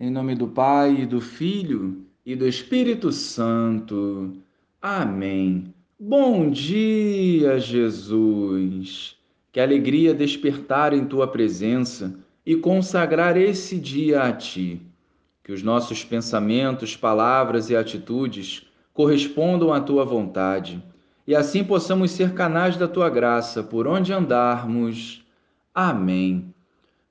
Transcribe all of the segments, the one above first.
Em nome do Pai, e do Filho e do Espírito Santo. Amém. Bom dia, Jesus. Que alegria despertar em tua presença e consagrar esse dia a ti. Que os nossos pensamentos, palavras e atitudes correspondam à tua vontade e assim possamos ser canais da tua graça por onde andarmos. Amém.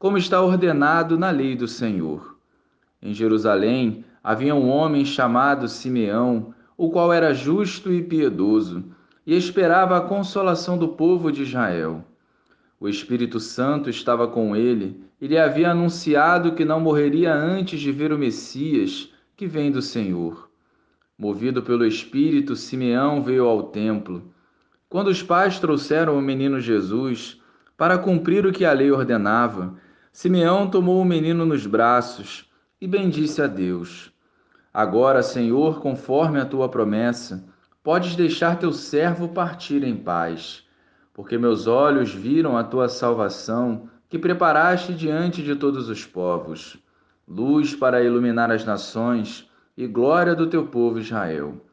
como está ordenado na lei do Senhor. Em Jerusalém havia um homem chamado Simeão, o qual era justo e piedoso, e esperava a consolação do povo de Israel. O Espírito Santo estava com ele e lhe havia anunciado que não morreria antes de ver o Messias, que vem do Senhor. Movido pelo Espírito, Simeão veio ao templo. Quando os pais trouxeram o menino Jesus, para cumprir o que a lei ordenava, Simeão tomou o menino nos braços e bendisse a Deus. Agora, Senhor, conforme a tua promessa, podes deixar teu servo partir em paz, porque meus olhos viram a tua salvação que preparaste diante de todos os povos, luz para iluminar as nações e glória do teu povo Israel.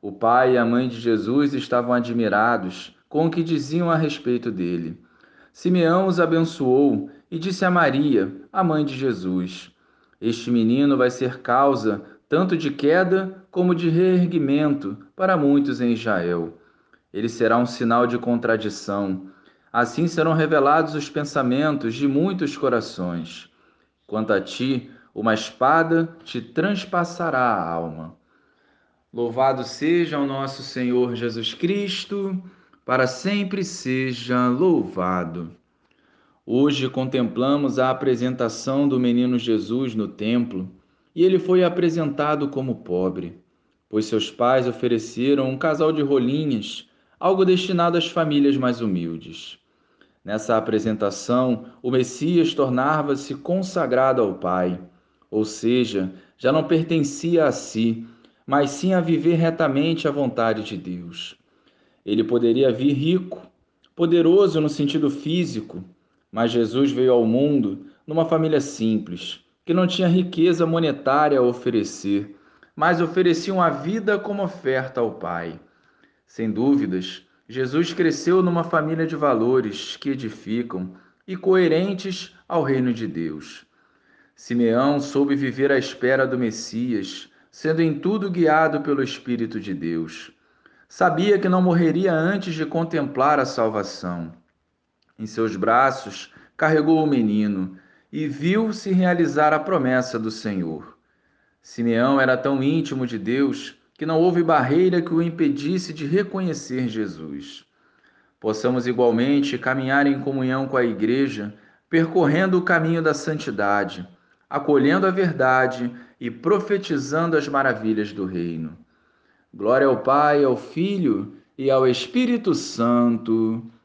O pai e a mãe de Jesus estavam admirados com o que diziam a respeito dele. Simeão os abençoou e disse a Maria, a mãe de Jesus: Este menino vai ser causa tanto de queda como de reerguimento para muitos em Israel. Ele será um sinal de contradição. Assim serão revelados os pensamentos de muitos corações. Quanto a ti, uma espada te transpassará a alma. Louvado seja o nosso Senhor Jesus Cristo, para sempre seja louvado. Hoje contemplamos a apresentação do menino Jesus no templo e ele foi apresentado como pobre, pois seus pais ofereceram um casal de rolinhas, algo destinado às famílias mais humildes. Nessa apresentação, o Messias tornava-se consagrado ao Pai, ou seja, já não pertencia a si, mas sim a viver retamente a vontade de Deus. Ele poderia vir rico, poderoso no sentido físico, mas Jesus veio ao mundo numa família simples, que não tinha riqueza monetária a oferecer, mas oferecia uma vida como oferta ao Pai. Sem dúvidas, Jesus cresceu numa família de valores que edificam e coerentes ao reino de Deus. Simeão soube viver à espera do Messias, sendo em tudo guiado pelo Espírito de Deus. Sabia que não morreria antes de contemplar a salvação. Em seus braços carregou o menino e viu se realizar a promessa do Senhor. Simeão era tão íntimo de Deus que não houve barreira que o impedisse de reconhecer Jesus. Possamos igualmente caminhar em comunhão com a Igreja, percorrendo o caminho da santidade, acolhendo a verdade e profetizando as maravilhas do Reino. Glória ao Pai, ao Filho e ao Espírito Santo